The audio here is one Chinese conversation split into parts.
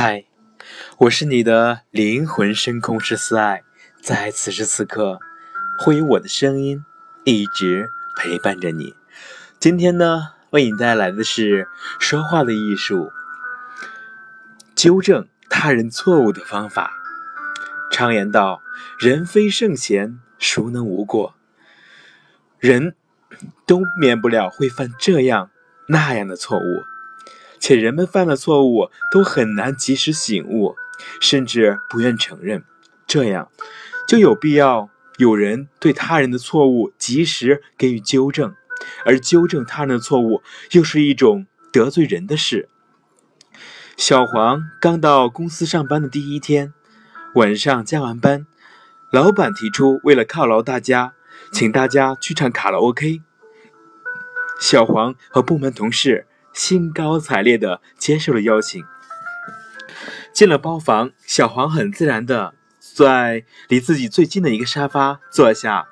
嗨，我是你的灵魂深空师思爱，在此时此刻，会以我的声音一直陪伴着你。今天呢，为你带来的是说话的艺术，纠正他人错误的方法。常言道：“人非圣贤，孰能无过？”人都免不了会犯这样那样的错误。且人们犯了错误都很难及时醒悟，甚至不愿承认，这样就有必要有人对他人的错误及时给予纠正，而纠正他人的错误又是一种得罪人的事。小黄刚到公司上班的第一天，晚上加完班，老板提出为了犒劳大家，请大家去唱卡拉 OK。小黄和部门同事。兴高采烈地接受了邀请。进了包房，小黄很自然地在离自己最近的一个沙发坐下。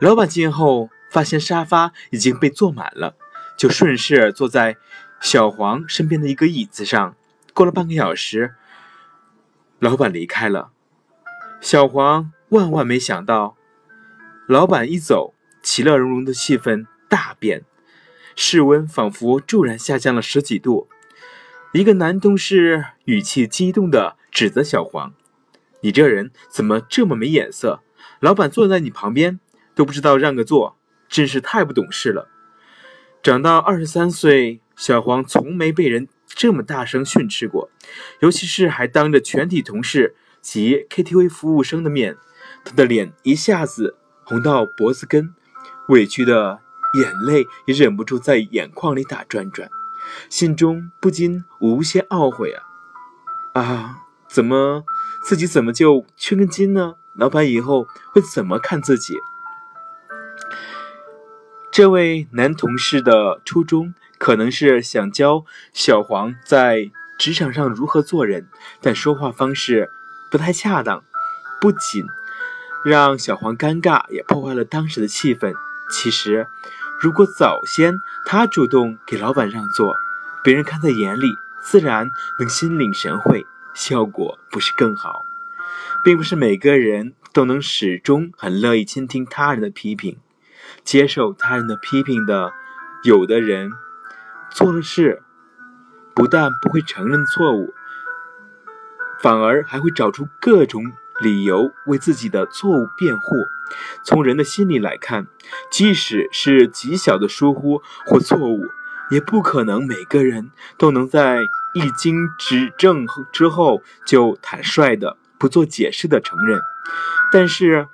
老板进后发现沙发已经被坐满了，就顺势坐在小黄身边的一个椅子上。过了半个小时，老板离开了。小黄万万没想到，老板一走，其乐融融的气氛大变。室温仿佛骤然下降了十几度。一个男同事语气激动地指责小黄：“你这人怎么这么没眼色？老板坐在你旁边都不知道让个座，真是太不懂事了。”长到二十三岁，小黄从没被人这么大声训斥过，尤其是还当着全体同事及 KTV 服务生的面，他的脸一下子红到脖子根，委屈的。眼泪也忍不住在眼眶里打转转，心中不禁无限懊悔啊！啊，怎么自己怎么就缺根筋呢？老板以后会怎么看自己？这位男同事的初衷可能是想教小黄在职场上如何做人，但说话方式不太恰当，不仅让小黄尴尬，也破坏了当时的气氛。其实。如果早先他主动给老板让座，别人看在眼里，自然能心领神会，效果不是更好？并不是每个人都能始终很乐意倾听他人的批评，接受他人的批评的。有的人做了事，不但不会承认错误，反而还会找出各种。理由为自己的错误辩护。从人的心理来看，即使是极小的疏忽或错误，也不可能每个人都能在一经指正之后就坦率的、不做解释的承认。但是，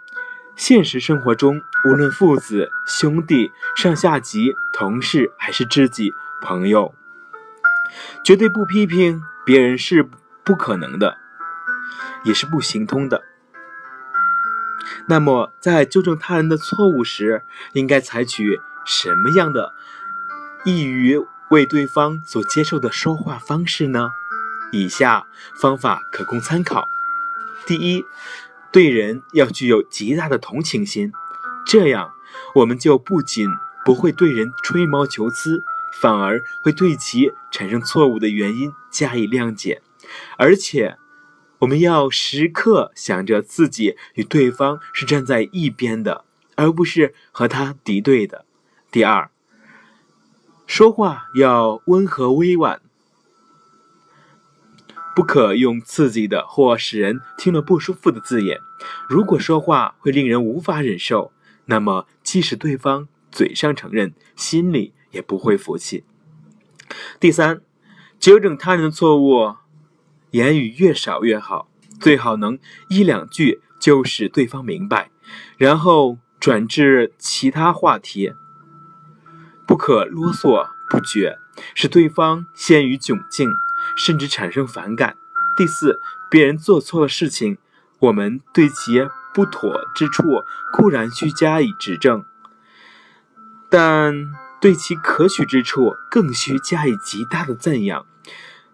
现实生活中，无论父子、兄弟、上下级、同事还是知己、朋友，绝对不批评别人是不可能的。也是不行通的。那么，在纠正他人的错误时，应该采取什么样的易于为对方所接受的说话方式呢？以下方法可供参考：第一，对人要具有极大的同情心，这样我们就不仅不会对人吹毛求疵，反而会对其产生错误的原因加以谅解，而且。我们要时刻想着自己与对方是站在一边的，而不是和他敌对的。第二，说话要温和委婉，不可用刺激的或使人听了不舒服的字眼。如果说话会令人无法忍受，那么即使对方嘴上承认，心里也不会服气。第三，纠正他人的错误。言语越少越好，最好能一两句就使对方明白，然后转至其他话题，不可啰嗦不绝，使对方陷于窘境，甚至产生反感。第四，别人做错了事情，我们对其不妥之处固然需加以指正，但对其可取之处更需加以极大的赞扬。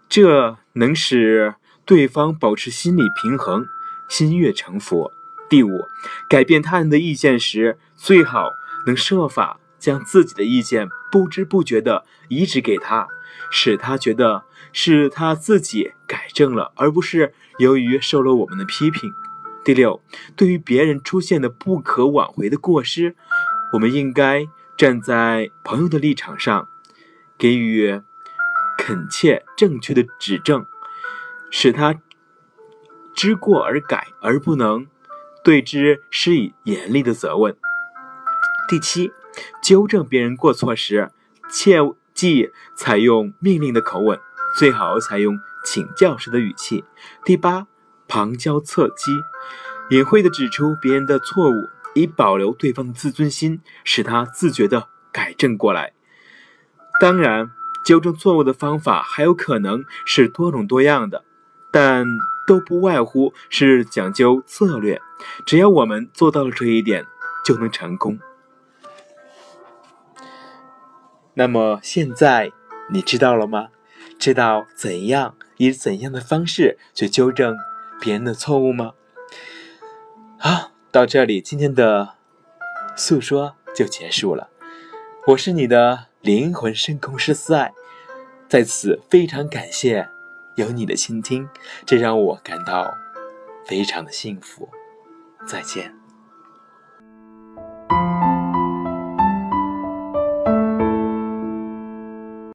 这能使对方保持心理平衡，心悦诚服。第五，改变他人的意见时，最好能设法将自己的意见不知不觉地移植给他，使他觉得是他自己改正了，而不是由于受了我们的批评。第六，对于别人出现的不可挽回的过失，我们应该站在朋友的立场上，给予恳切正确的指正，使他知过而改，而不能对之施以严厉的责问。第七。纠正别人过错时，切忌采用命令的口吻，最好采用请教时的语气。第八，旁敲侧击，隐晦地指出别人的错误，以保留对方的自尊心，使他自觉地改正过来。当然，纠正错误的方法还有可能是多种多样的，但都不外乎是讲究策略。只要我们做到了这一点，就能成功。那么现在你知道了吗？知道怎样以怎样的方式去纠正别人的错误吗？好，到这里今天的诉说就结束了。我是你的灵魂深空师思爱，在此非常感谢有你的倾听，这让我感到非常的幸福。再见。